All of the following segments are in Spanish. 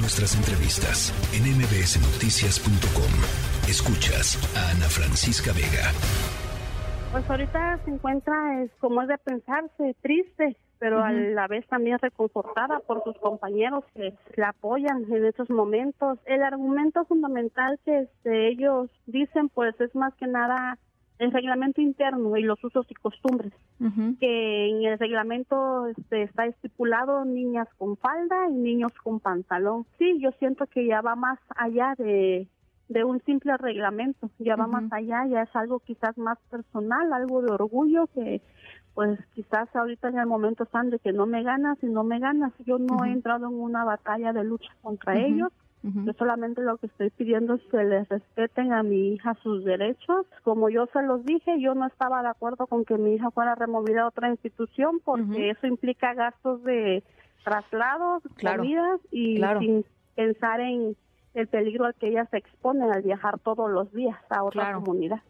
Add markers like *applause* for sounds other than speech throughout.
Nuestras entrevistas en mbsnoticias.com. Escuchas a Ana Francisca Vega. Pues ahorita se encuentra, es como es de pensarse, triste, pero a la vez también reconfortada por sus compañeros que la apoyan en estos momentos. El argumento fundamental que este, ellos dicen, pues es más que nada el reglamento interno y los usos y costumbres, que en el reglamento este, está estipulado niñas con falda y niños con pantalón. Sí, yo siento que ya va más allá de, de un simple reglamento, ya va más allá, ya es algo quizás más personal, algo de orgullo que pues quizás ahorita en el momento están de que no me ganas y no me ganas. Yo no he entrado en una batalla de lucha contra ellos. Yo solamente lo que estoy pidiendo es que les respeten a mi hija sus derechos. Como yo se los dije, yo no estaba de acuerdo con que mi hija fuera removida a otra institución porque eso implica gastos de traslados, comidas y sin pensar en el peligro al que ella se expone al viajar todos los días a otra comunidad.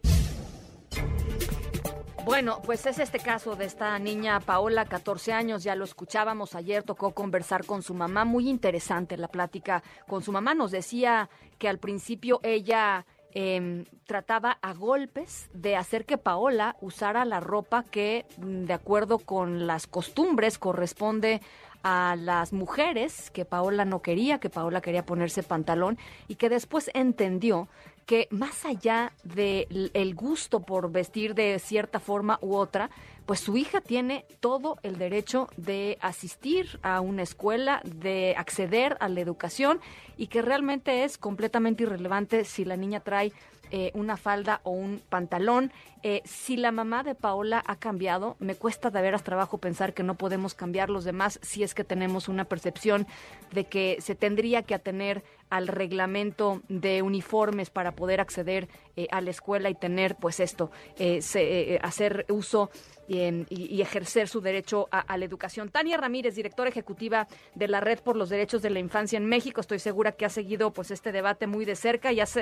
Bueno, pues es este caso de esta niña Paola, 14 años, ya lo escuchábamos ayer, tocó conversar con su mamá, muy interesante la plática con su mamá, nos decía que al principio ella em, trataba a golpes de hacer que Paola usara la ropa que, mm, de acuerdo con las costumbres, corresponde a las mujeres, que Paola no quería, que Paola quería ponerse pantalón y que después entendió que más allá del el gusto por vestir de cierta forma u otra, pues su hija tiene todo el derecho de asistir a una escuela, de acceder a la educación y que realmente es completamente irrelevante si la niña trae eh, una falda o un pantalón. Eh, si la mamá de Paola ha cambiado, me cuesta de veras trabajo pensar que no podemos cambiar los demás si es que tenemos una percepción de que se tendría que atener al reglamento de uniformes para poder acceder eh, a la escuela y tener, pues esto, hacer uso y, ejercer su derecho a, la educación. Tania Ramírez, directora ejecutiva de la Red por los Derechos de la Infancia en México, estoy segura que ha seguido pues este debate muy de cerca y has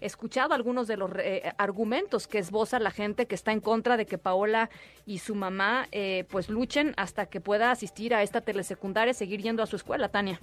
escuchado algunos de los eh, argumentos que esboza la gente que está en contra de que Paola y su mamá eh, pues luchen hasta que pueda asistir a esta telesecundaria, seguir yendo a su escuela, Tania.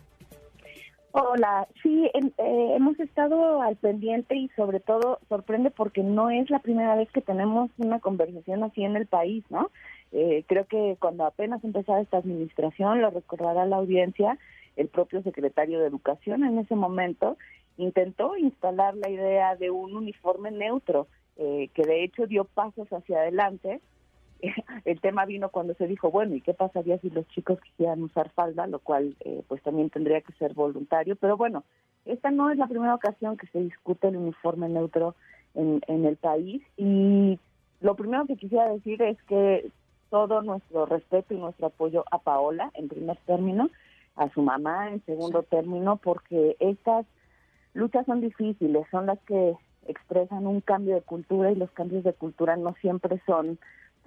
Hola, sí, eh, hemos estado al pendiente y sobre todo sorprende porque no es la primera vez que tenemos una conversación así en el país, ¿no? Eh, creo que cuando apenas empezaba esta administración, lo recordará la audiencia, el propio secretario de Educación en ese momento intentó instalar la idea de un uniforme neutro, eh, que de hecho dio pasos hacia adelante, *laughs* el tema vino cuando se dijo, bueno, ¿y qué pasaría si los chicos quisieran usar falda? Lo cual, eh, pues también tendría que ser voluntario. Pero bueno, esta no es la primera ocasión que se discute el uniforme neutro en, en el país. Y lo primero que quisiera decir es que todo nuestro respeto y nuestro apoyo a Paola, en primer término, a su mamá, en segundo término, porque estas luchas son difíciles, son las que expresan un cambio de cultura y los cambios de cultura no siempre son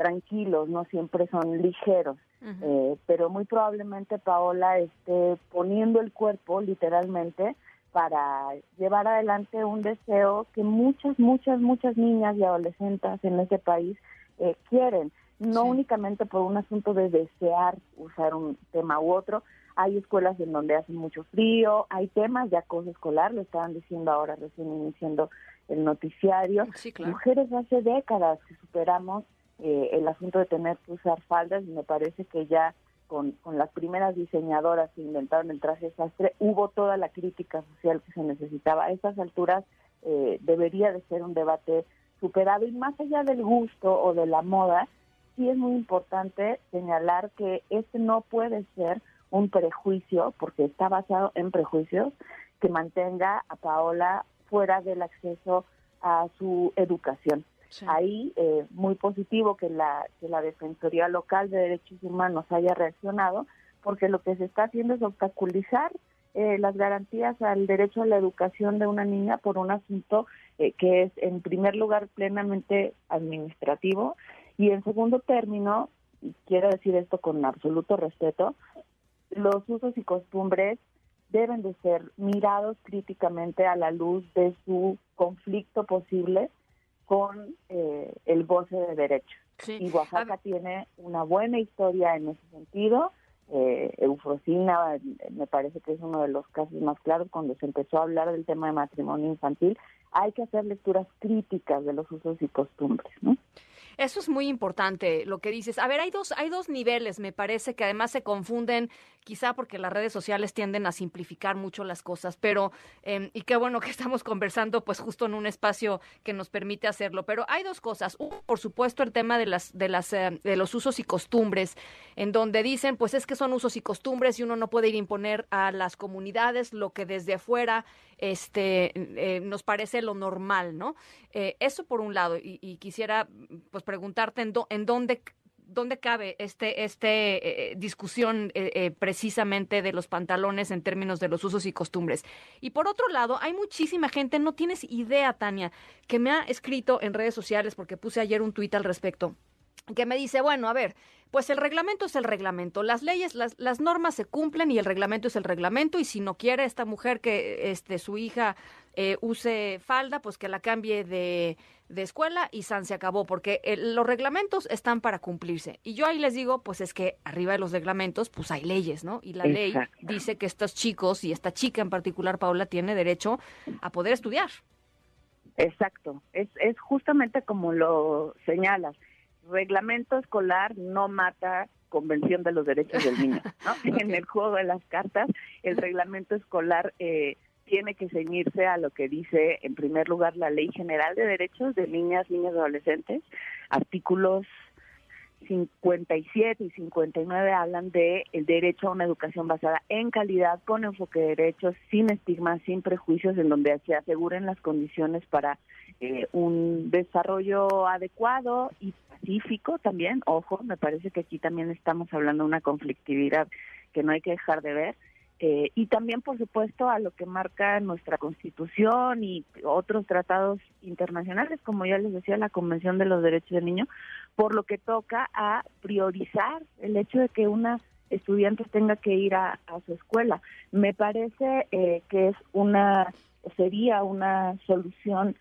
tranquilos, no siempre son ligeros, eh, pero muy probablemente Paola esté poniendo el cuerpo literalmente para llevar adelante un deseo que muchas, muchas, muchas niñas y adolescentes en este país eh, quieren, no únicamente por un asunto de desear usar un tema u otro, hay escuelas en donde hace mucho frío, hay temas de acoso escolar, lo estaban diciendo ahora recién iniciando el noticiario. Mujeres hace décadas que superamos eh, el asunto de tener que usar faldas y me parece que ya con, con las primeras diseñadoras que inventaron el traje sastre hubo toda la crítica social que se necesitaba. A estas alturas eh, debería de ser un debate superado y más allá del gusto o de la moda, sí es muy importante señalar que este no puede ser un prejuicio, porque está basado en prejuicios, que mantenga a Paola fuera del acceso a su educación. Ahí, eh, muy positivo que la, que la Defensoría Local de Derechos Humanos haya reaccionado, porque lo que se está haciendo es obstaculizar eh, las garantías al derecho a la educación de una niña por un asunto eh, que es, en primer lugar, plenamente administrativo y, en segundo término, y quiero decir esto con absoluto respeto, los usos y costumbres deben de ser mirados críticamente a la luz de su conflicto posible con eh, el goce de derechos. Y Oaxaca tiene una buena historia en ese sentido. eh, eufrosina, me parece que es uno de los casos más claros cuando se empezó a hablar del tema de matrimonio infantil, hay que hacer lecturas críticas de los usos y costumbres, ¿no? Eso es muy importante lo que dices. A ver, hay dos, hay dos niveles, me parece, que además se confunden, quizá porque las redes sociales tienden a simplificar mucho las cosas, pero, em, y qué bueno que estamos conversando, pues justo en un espacio que nos permite hacerlo. Pero hay dos cosas. Uno, por supuesto, el tema de las, de las, eh, de los usos y costumbres, en donde dicen, pues es que son usos y costumbres y uno no puede ir a imponer a las comunidades lo que desde afuera este, eh, nos parece lo normal, ¿no? Eh, eso por un lado, y, quisiera pues preguntarte en, en dónde dónde cabe este este eh, discusión precisamente de los pantalones en términos de los usos y costumbres. Y por otro lado, hay muchísima gente, no tienes idea, Tania, que me ha escrito en redes sociales porque puse ayer un tuit al respecto, que me dice, bueno, a ver, pues el reglamento es el reglamento, las leyes, las, las normas se cumplen y el reglamento es el reglamento y si no quiere esta mujer que este, su hija eh, use falda, pues que la cambie de, de escuela y San se acabó, porque los reglamentos están para cumplirse. Y yo ahí les digo, pues es que arriba de los reglamentos, pues hay leyes, ¿no? Y la ley dice que estos chicos y esta chica en particular, Paula, tiene derecho a poder estudiar. Exacto, es, es justamente como lo señalas reglamento escolar no mata Convención de los Derechos del Niño. *laughs* En el juego de las cartas, el reglamento escolar eh, tiene que ceñirse a lo que dice, en primer lugar, la Ley General de Derechos de Niñas, Niños y Adolescentes. Artículos 57 y 59 hablan de el derecho a una educación basada en calidad, con enfoque de derechos, sin estigmas, sin prejuicios, en donde se aseguren las condiciones para eh, un desarrollo adecuado y pacífico también. Ojo, me parece que aquí también estamos hablando de una conflictividad que no hay que dejar de ver. Eh, y también, por supuesto, a lo que marca nuestra Constitución y otros tratados internacionales, como ya les decía, la Convención de los Derechos del Niño, por lo que toca a priorizar el hecho de que una estudiante tenga que ir a, su escuela. Me parece eh, que es una sería una solución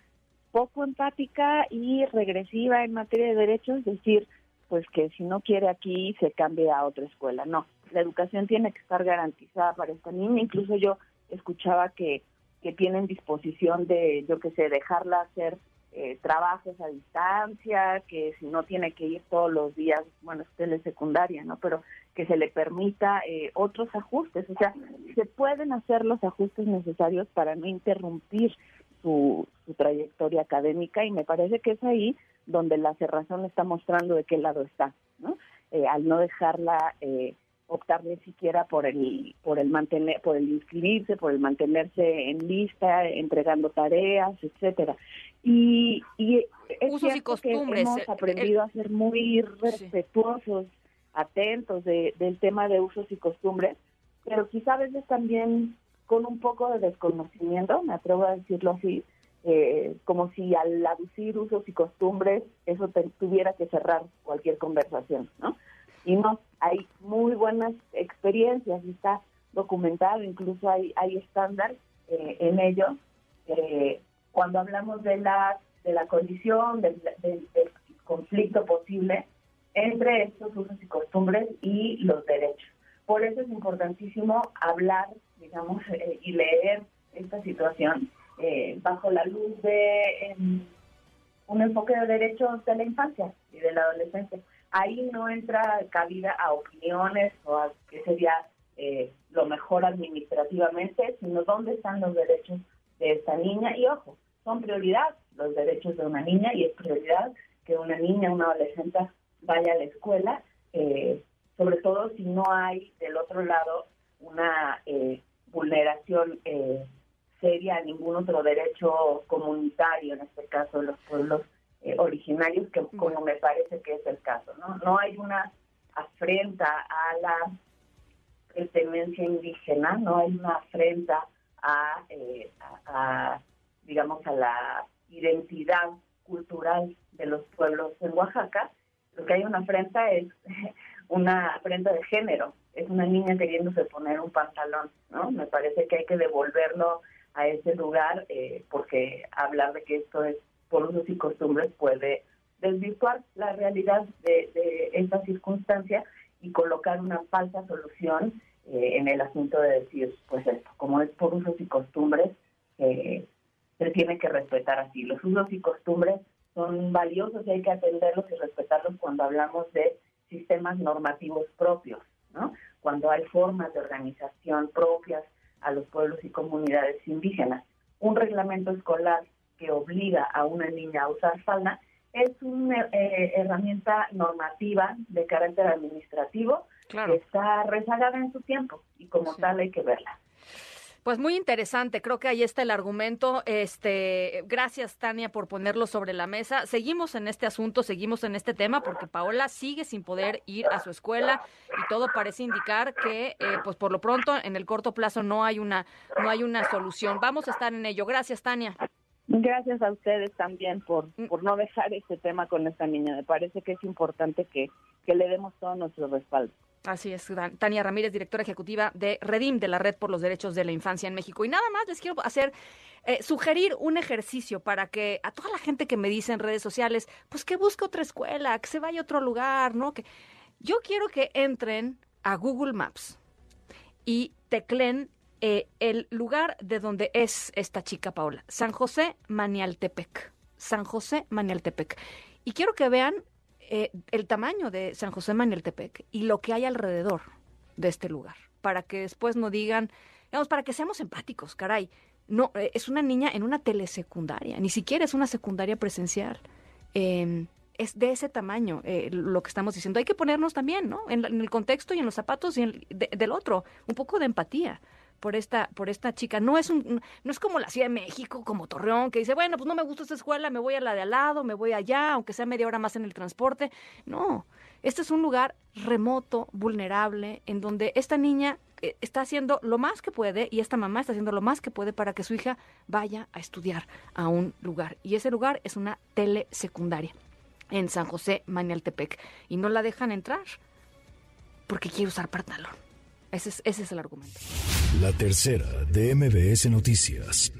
poco empática y regresiva en materia de derechos, decir, pues que si no quiere aquí se cambie a otra escuela. No, la educación tiene que estar garantizada para esta niña. Incluso yo escuchaba que, que tienen disposición de, yo qué sé, dejarla hacer eh, trabajos a distancia, que si no tiene que ir todos los días, bueno, es telesecundaria, ¿no? Pero que se le permita eh, otros ajustes. O sea, se pueden hacer los ajustes necesarios para no interrumpir su, su trayectoria académica y me parece que es ahí donde la cerrazón está mostrando de qué lado está, ¿no? Eh, al no dejarla eh, optar ni siquiera por el por el mantener por el inscribirse por el mantenerse en lista entregando tareas etcétera y, y es Usos y costumbres. que hemos aprendido a ser muy respetuosos atentos de, del tema de usos y costumbres pero quizá a veces también con un poco de desconocimiento me atrevo a decirlo así eh, como si al aducir usos y costumbres eso tuviera que cerrar cualquier conversación, ¿no? Y no, hay muy buenas experiencias está documentado, incluso hay, hay estándar eh, en ello. Eh, cuando hablamos de la, de la condición, del, conflicto posible entre estos usos y costumbres y los derechos. Por eso es importantísimo hablar, digamos, *laughs* y leer esta situación eh, bajo la luz de un enfoque de derechos de la infancia y de la adolescencia. Ahí no entra cabida a opiniones o a qué sería eh, lo mejor administrativamente, sino dónde están los derechos de esta niña. Y ojo, son prioridad los derechos de una niña y es prioridad que una niña, una adolescente vaya a la escuela, eh, sobre todo si no hay del otro lado una vulneración eh, seria ningún otro derecho comunitario, en este caso los pueblos eh, originarios, que como me parece que es el caso. ¿no? no hay una afrenta a la pertenencia indígena, no hay una afrenta a, eh, a, digamos, a la identidad cultural de los pueblos en Oaxaca. Lo que hay una afrenta es *laughs* una afrenta de género, es una niña queriéndose poner un pantalón, ¿no? Me parece que hay que devolverlo a ese lugar, eh, porque hablar de que esto es por usos y costumbres puede desvirtuar la realidad de, esta circunstancia y colocar una falsa solución eh, en el asunto de decir, pues esto, como es por usos y costumbres, eh, se tiene que respetar así. Los usos y costumbres son valiosos y hay que atenderlos y respetarlos cuando hablamos de sistemas normativos propios, ¿no? Cuando hay formas de organización propias a los pueblos y comunidades indígenas. Un reglamento escolar que obliga a una niña a usar falda es una eh, herramienta normativa de carácter administrativo que está rezagada en su tiempo y como tal hay que verla. Pues muy interesante, creo que ahí está el argumento. Este, gracias Tania por ponerlo sobre la mesa. Seguimos en este asunto, seguimos en este tema porque Paola sigue sin poder ir a su escuela y todo parece indicar que eh, pues por lo pronto en el corto plazo no hay una no hay una solución. Vamos a estar en ello. Gracias Tania. Gracias a ustedes también por, mm. por no dejar este tema con esta niña. Me parece que es importante que, que le demos todo nuestro respaldo. Así es, Tania Ramírez, directora ejecutiva de Redim, de la Red por los Derechos de la Infancia en México. Y nada más les quiero hacer, eh, sugerir un ejercicio para que a toda la gente que me dice en redes sociales, pues que busque otra escuela, que se vaya a otro lugar, ¿no? Que yo quiero que entren a Google Maps y teclen eh, el lugar de donde es esta chica Paola, San José Manialtepec. San José Manialtepec. Y quiero que vean eh, el tamaño de San José Manialtepec y lo que hay alrededor de este lugar, para que después no digan, digamos, para que seamos empáticos, caray. No, eh, es una niña en una telesecundaria, ni siquiera es una secundaria presencial. Em, es de ese tamaño lo que estamos diciendo. Hay que ponernos también, ¿no? En, el contexto y en los zapatos y del otro, un poco de empatía por esta, por esta chica. No es, un, no es como la Ciudad de México, como Torreón, que dice, bueno, pues no me gusta esta escuela, me voy a la de al lado, me voy allá, aunque sea media hora más en el transporte. No, este es un lugar remoto, vulnerable, en donde esta niña eh, está haciendo lo más que puede y esta mamá está haciendo lo más que puede para que su hija vaya a estudiar a un lugar. Y ese lugar es una telesecundaria en San José Manialtepec. Y no la dejan entrar porque quiere usar pantalón. Ese es, ese es el argumento. La tercera de MBS Noticias.